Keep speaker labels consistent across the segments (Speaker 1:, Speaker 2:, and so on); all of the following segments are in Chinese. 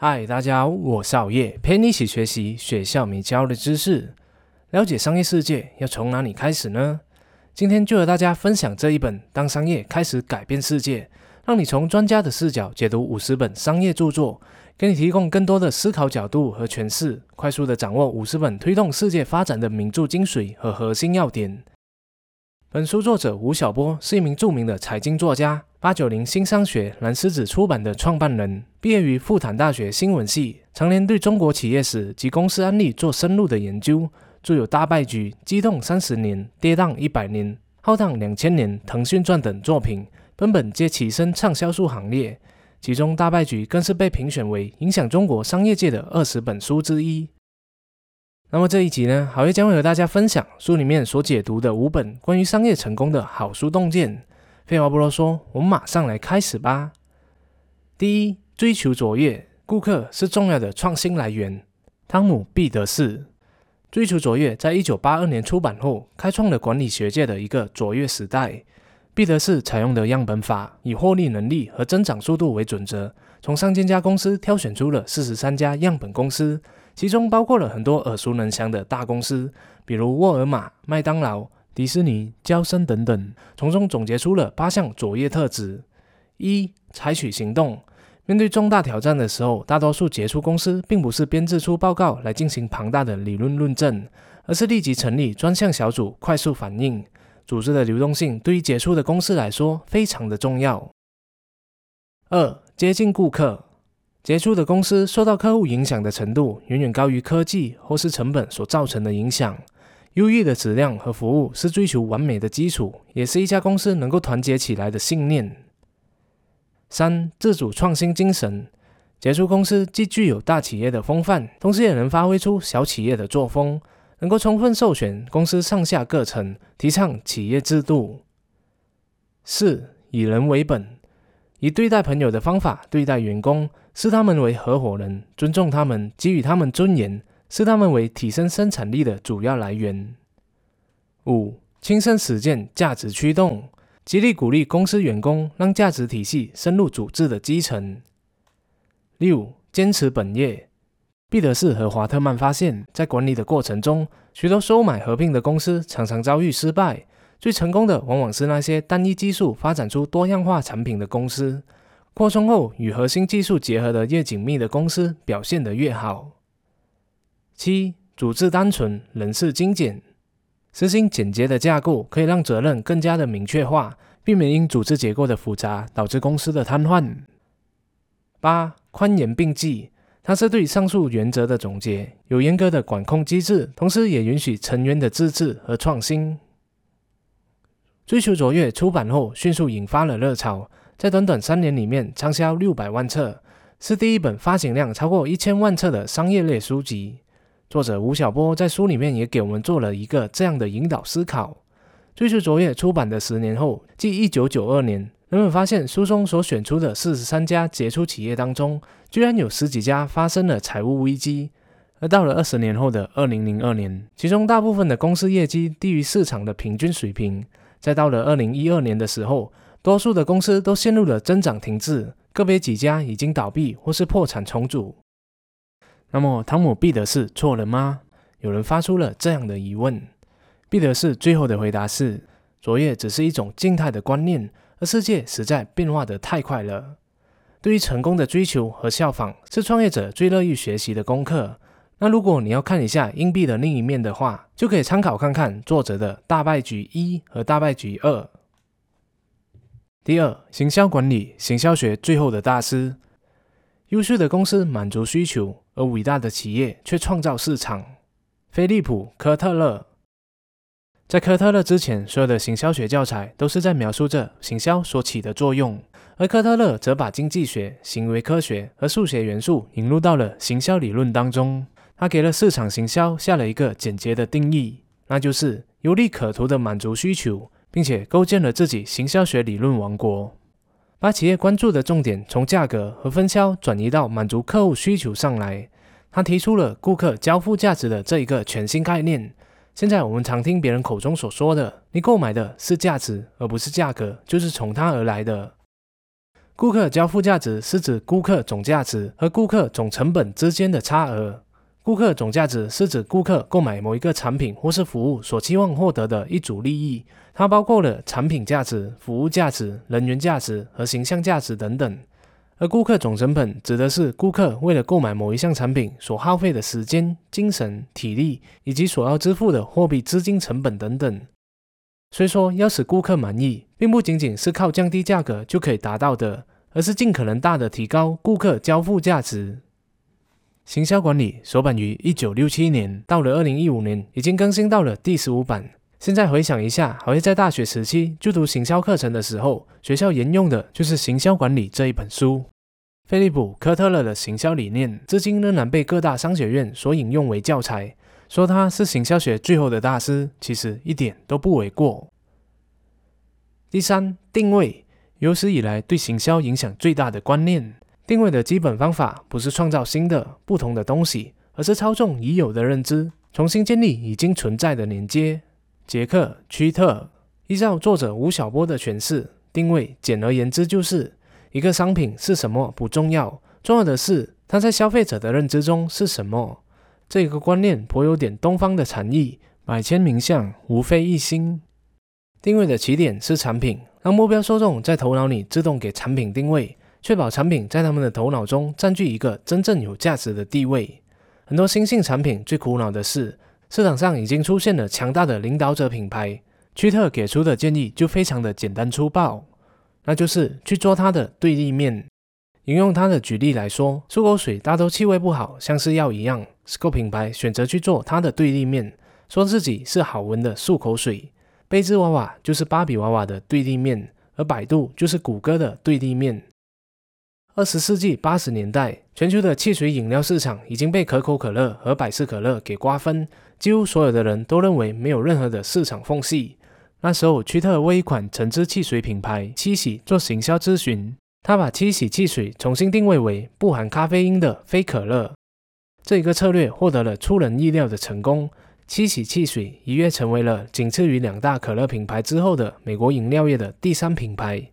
Speaker 1: 嗨，大家好，我是熬夜，陪你一起学习学校没教的知识。了解商业世界要从哪里开始呢？今天就和大家分享这一本《当商业开始改变世界》，让你从专家的视角解读五十本商业著作，给你提供更多的思考角度和诠释，快速的掌握五十本推动世界发展的名著精髓和核心要点。本书作者吴晓波是一名著名的财经作家，八九零新商学蓝狮子出版的创办人，毕业于复旦大学新闻系，常年对中国企业史及公司案例做深入的研究，著有《大败局》《激动三十年》《跌宕一百年》《浩荡两千年》《腾讯传》等作品，本本皆跻身畅销书行列，其中《大败局》更是被评选为影响中国商业界的二十本书之一。那么这一集呢，好业将会和大家分享书里面所解读的五本关于商业成功的好书洞见。废话不多说，我们马上来开始吧。第一，追求卓越，顾客是重要的创新来源。汤姆·毕德士，追求卓越，在一九八二年出版后，开创了管理学界的一个卓越时代。毕德士采用的样本法，以获利能力和增长速度为准则，从上千家公司挑选出了四十三家样本公司。其中包括了很多耳熟能详的大公司，比如沃尔玛、麦当劳、迪士尼、交生等等，从中总结出了八项卓越特质：一、采取行动。面对重大挑战的时候，大多数杰出公司并不是编制出报告来进行庞大的理论论证，而是立即成立专项小组，快速反应。组织的流动性对于杰出的公司来说非常的重要。二、接近顾客。杰出的公司受到客户影响的程度远远高于科技或是成本所造成的影响。优异的质量和服务是追求完美的基础，也是一家公司能够团结起来的信念。三、自主创新精神。杰出公司既具有大企业的风范，同时也能发挥出小企业的作风，能够充分授权公司上下各层，提倡企业制度。四、以人为本。以对待朋友的方法对待员工，视他们为合伙人，尊重他们，给予他们尊严，视他们为提升生产力的主要来源。五、亲身实践价值驱动，极力鼓励公司员工让价值体系深入组织的基层。六、坚持本业。毕德士和华特曼发现，在管理的过程中，许多收买合并的公司常常遭遇失败。最成功的往往是那些单一技术发展出多样化产品的公司，扩充后与核心技术结合的越紧密的公司表现得越好。七、组织单纯，人事精简，实行简洁的架构可以让责任更加的明确化，避免因组织结构的复杂导致公司的瘫痪。八、宽严并济，它是对上述原则的总结，有严格的管控机制，同时也允许成员的自治和创新。追求卓越出版后，迅速引发了热潮，在短短三年里面畅销六百万册，是第一本发行量超过一千万册的商业类书籍。作者吴晓波在书里面也给我们做了一个这样的引导思考：追求卓越出版的十年后，即一九九二年，人们发现书中所选出的四十三家杰出企业当中，居然有十几家发生了财务危机。而到了二十年后的二零零二年，其中大部分的公司业绩低于市场的平均水平。再到了二零一二年的时候，多数的公司都陷入了增长停滞，个别几家已经倒闭或是破产重组。那么，汤姆·毕德士错了吗？有人发出了这样的疑问。毕德士最后的回答是：卓越只是一种静态的观念，而世界实在变化得太快了。对于成功的追求和效仿，是创业者最乐意学习的功课。那如果你要看一下硬币的另一面的话，就可以参考看看作者的大败局一和大败局二。第二，行销管理，行销学最后的大师。优秀的公司满足需求，而伟大的企业却创造市场。菲利普·科特勒。在科特勒之前，所有的行销学教材都是在描述着行销所起的作用，而科特勒则把经济学、行为科学和数学元素引入到了行销理论当中。他给了市场行销下了一个简洁的定义，那就是有利可图的满足需求，并且构建了自己行销学理论王国，把企业关注的重点从价格和分销转移到满足客户需求上来。他提出了顾客交付价值的这一个全新概念。现在我们常听别人口中所说的，你购买的是价值而不是价格，就是从它而来的。顾客交付价值是指顾客总价值和顾客总成本之间的差额。顾客总价值是指顾客购买某一个产品或是服务所期望获得的一组利益，它包括了产品价值、服务价值、人员价值和形象价值等等。而顾客总成本指的是顾客为了购买某一项产品所耗费的时间、精神、体力以及所要支付的货币资金成本等等。虽说要使顾客满意，并不仅仅是靠降低价格就可以达到的，而是尽可能大的提高顾客交付价值。行销管理首版于一九六七年，到了二零一五年已经更新到了第十五版。现在回想一下，好像在大学时期就读行销课程的时候，学校沿用的就是《行销管理》这一本书。菲利普·科特勒的行销理念，至今仍然被各大商学院所引用为教材。说他是行销学最后的大师，其实一点都不为过。第三，定位有史以来对行销影响最大的观念。定位的基本方法不是创造新的、不同的东西，而是操纵已有的认知，重新建立已经存在的连接。杰克·屈特依照作者吴晓波的诠释，定位简而言之就是一个商品是什么不重要，重要的是它在消费者的认知中是什么。这个观念颇有点东方的禅意，百千名相无非一心。定位的起点是产品，让目标受众在头脑里自动给产品定位，确保产品在他们的头脑中占据一个真正有价值的地位。很多新兴产品最苦恼的是，市场上已经出现了强大的领导者品牌。屈特给出的建议就非常的简单粗暴，那就是去做它的对立面。引用他的举例来说，漱口水大都气味不好，像是药一样。Sco 品牌选择去做它的对立面，说自己是好闻的漱口水。贝兹娃娃就是芭比娃娃的对立面，而百度就是谷歌的对立面。二十世纪八十年代，全球的汽水饮料市场已经被可口可乐和百事可乐给瓜分，几乎所有的人都认为没有任何的市场缝隙。那时候，屈特为一款橙汁汽水品牌七喜做行销咨询。他把七喜汽水重新定位为不含咖啡因的非可乐，这一个策略获得了出人意料的成功。七喜汽水一跃成为了仅次于两大可乐品牌之后的美国饮料业的第三品牌，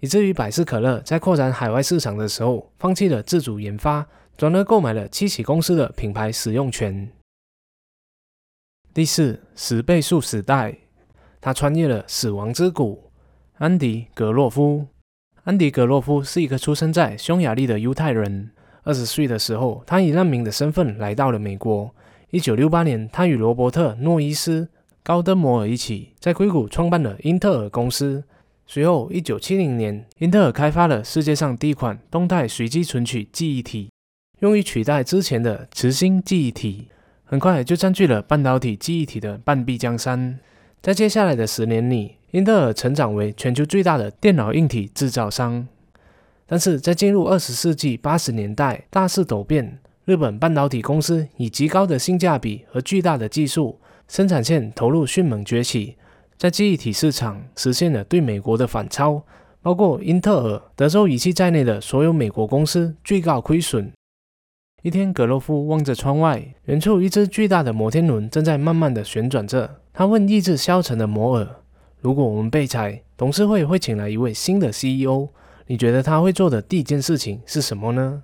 Speaker 1: 以至于百事可乐在扩展海外市场的时候，放弃了自主研发，转而购买了七喜公司的品牌使用权。第四，十倍数时代，他穿越了死亡之谷，安迪·格洛夫。安迪·格洛夫是一个出生在匈牙利的犹太人。二十岁的时候，他以难民的身份来到了美国。一九六八年，他与罗伯特·诺伊斯·高登摩尔一起在硅谷创办了英特尔公司。随后，一九七零年，英特尔开发了世界上第一款动态随机存取记忆体，用于取代之前的磁芯记忆体。很快就占据了半导体记忆体的半壁江山。在接下来的十年里，英特尔成长为全球最大的电脑硬体制造商，但是在进入二十世纪八十年代，大势陡变。日本半导体公司以极高的性价比和巨大的技术生产线投入迅猛崛起，在记忆体市场实现了对美国的反超，包括英特尔、德州仪器在内的所有美国公司最高亏损。一天，格洛夫望着窗外，远处一只巨大的摩天轮正在慢慢的旋转着。他问意志消沉的摩尔。如果我们被裁，董事会会请来一位新的 CEO。你觉得他会做的第一件事情是什么呢？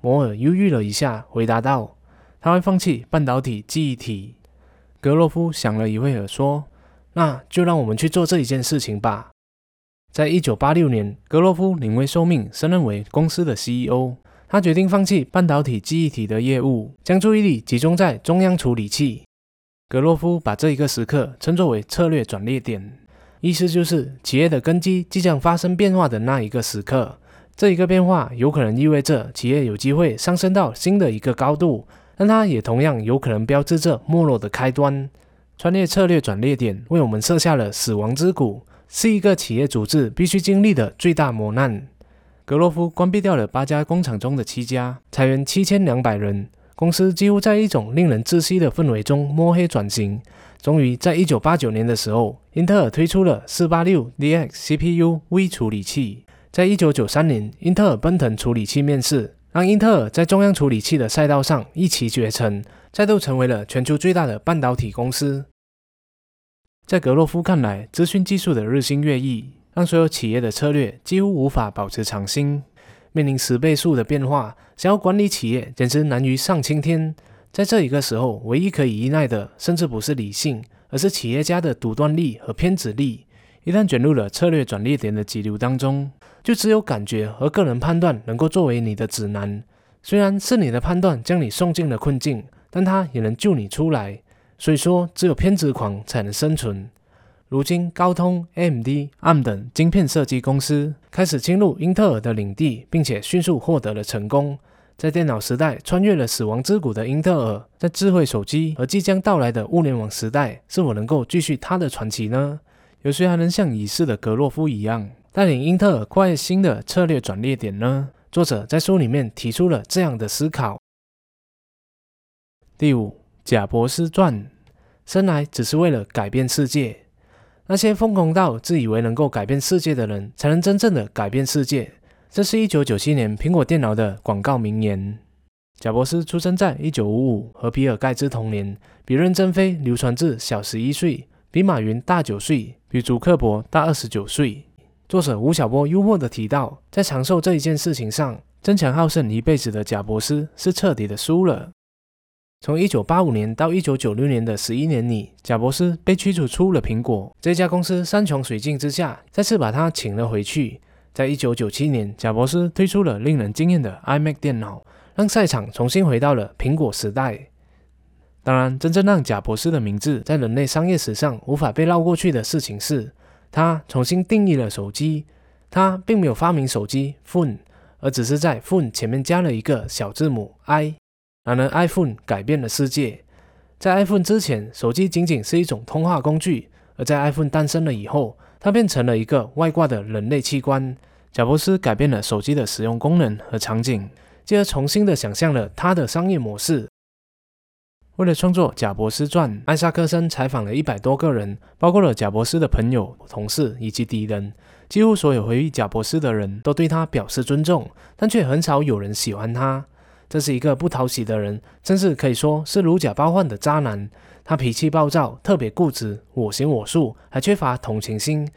Speaker 1: 摩尔犹豫了一下，回答道：“他会放弃半导体记忆体。”格洛夫想了一会儿，说：“那就让我们去做这一件事情吧。”在一九八六年，格洛夫临危受命，升任为公司的 CEO。他决定放弃半导体记忆体的业务，将注意力集中在中央处理器。格洛夫把这一个时刻称作为策略转捩点，意思就是企业的根基即将发生变化的那一个时刻。这一个变化有可能意味着企业有机会上升到新的一个高度，但它也同样有可能标志着没落的开端。穿越策略转捩点为我们设下了死亡之谷，是一个企业组织必须经历的最大磨难。格洛夫关闭掉了八家工厂中的七家，裁员七千两百人。公司几乎在一种令人窒息的氛围中摸黑转型。终于，在一九八九年的时候，英特尔推出了四八六 DX CPU 微处理器。在一九九三年，英特尔奔腾处理器面世，让英特尔在中央处理器的赛道上一骑绝尘，再度成为了全球最大的半导体公司。在格洛夫看来，资讯技术的日新月异。让所有企业的策略几乎无法保持常新。面临十倍数的变化，想要管理企业简直难于上青天。在这一个时候，唯一可以依赖的，甚至不是理性，而是企业家的独断力和偏执力。一旦卷入了策略转捩点的急流当中，就只有感觉和个人判断能够作为你的指南。虽然是你的判断将你送进了困境，但它也能救你出来。所以说，只有偏执狂才能生存。如今，高通、AMD、ARM 等晶片设计公司开始侵入英特尔的领地，并且迅速获得了成功。在电脑时代穿越了死亡之谷的英特尔，在智慧手机和即将到来的物联网时代，是否能够继续它的传奇呢？有谁还能像已逝的格洛夫一样，带领英特尔跨越新的策略转捩点呢？作者在书里面提出了这样的思考。第五，贾博士传，生来只是为了改变世界。那些疯狂到自以为能够改变世界的人，才能真正的改变世界。这是一九九七年苹果电脑的广告名言。贾伯斯出生在一九五五，和比尔盖茨同年，比任正非流传至小十一岁，比马云大九岁，比祖克伯大二十九岁。作者吴晓波幽默地提到，在长寿这一件事情上，争强好胜一辈子的贾伯斯是彻底的输了。从一九八五年到一九九六年的十一年里，贾伯斯被驱逐出了苹果。这家公司山穷水尽之下，再次把他请了回去。在一九九七年，贾伯斯推出了令人惊艳的 iMac 电脑，让赛场重新回到了苹果时代。当然，真正让贾伯斯的名字在人类商业史上无法被绕过去的事情是，他重新定义了手机。他并没有发明手机 phone，而只是在 phone 前面加了一个小字母 i。然而，iPhone 改变了世界。在 iPhone 之前，手机仅仅是一种通话工具；而在 iPhone 诞生了以后，它变成了一个外挂的人类器官。贾伯斯改变了手机的使用功能和场景，继而重新的想象了他的商业模式。为了创作《贾伯斯传》，艾萨克森采访了一百多个人，包括了贾伯斯的朋友、同事以及敌人。几乎所有回忆贾伯斯的人都对他表示尊重，但却很少有人喜欢他。这是一个不讨喜的人，甚至可以说是如假包换的渣男。他脾气暴躁，特别固执，我行我素，还缺乏同情心。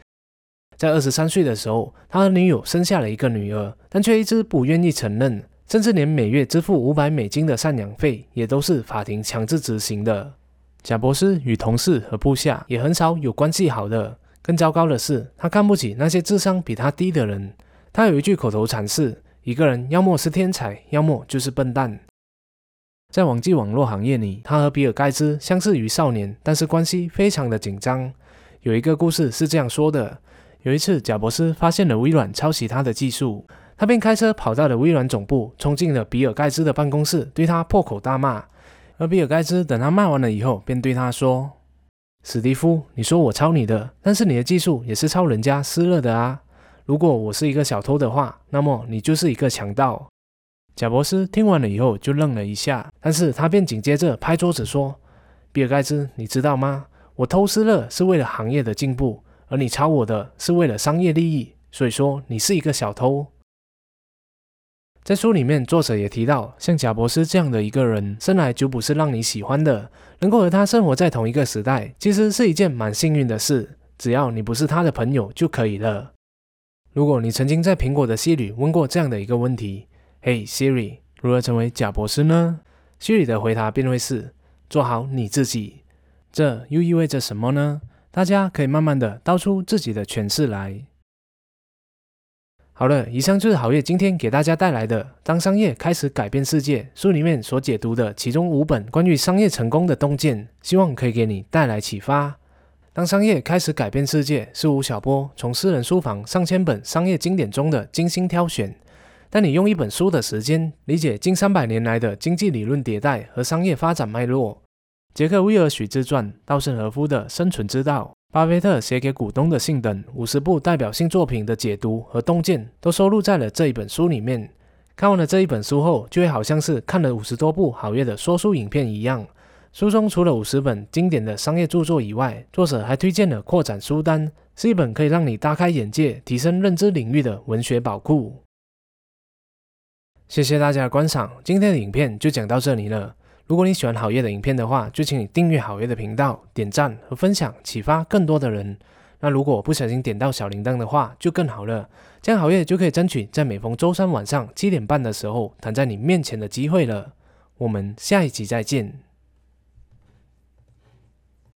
Speaker 1: 在二十三岁的时候，他和女友生下了一个女儿，但却一直不愿意承认，甚至连每月支付五百美金的赡养费也都是法庭强制执行的。贾博士与同事和部下也很少有关系好的。更糟糕的是，他看不起那些智商比他低的人。他有一句口头禅是：一个人要么是天才，要么就是笨蛋。在网际网络行业里，他和比尔盖茨相似于少年，但是关系非常的紧张。有一个故事是这样说的。有一次，贾伯斯发现了微软抄袭他的技术，他便开车跑到了微软总部，冲进了比尔盖茨的办公室，对他破口大骂。而比尔盖茨等他骂完了以后，便对他说：“史蒂夫，你说我抄你的，但是你的技术也是抄人家施乐的啊！如果我是一个小偷的话，那么你就是一个强盗。”贾博斯听完了以后就愣了一下，但是他便紧接着拍桌子说：“比尔盖茨，你知道吗？我偷施乐是为了行业的进步。”而你抄我的是为了商业利益，所以说你是一个小偷。在书里面，作者也提到，像贾博斯这样的一个人，生来就不是让你喜欢的。能够和他生活在同一个时代，其实是一件蛮幸运的事。只要你不是他的朋友就可以了。如果你曾经在苹果的 Siri 问过这样的一个问题：“嘿，Siri，如何成为贾伯斯呢？”Siri 的回答便会是：“做好你自己。”这又意味着什么呢？大家可以慢慢的道出自己的诠释来。好了，以上就是好业今天给大家带来的《当商业开始改变世界》书里面所解读的其中五本关于商业成功的洞见，希望可以给你带来启发。当商业开始改变世界是吴晓波从私人书房上千本商业经典中的精心挑选，但你用一本书的时间理解近三百年来的经济理论迭代和商业发展脉络。杰克·威尔许自传、稻盛和夫的生存之道、巴菲特写给股东的信等五十部代表性作品的解读和洞见，都收录在了这一本书里面。看完了这一本书后，就会好像是看了五十多部好业的说书影片一样。书中除了五十本经典的商业著作以外，作者还推荐了扩展书单，是一本可以让你大开眼界、提升认知领域的文学宝库。谢谢大家的观赏，今天的影片就讲到这里了。如果你喜欢好业的影片的话，就请你订阅好业的频道、点赞和分享，启发更多的人。那如果不小心点到小铃铛的话，就更好了，这样好业就可以争取在每逢周三晚上七点半的时候躺在你面前的机会了。我们下一集再见。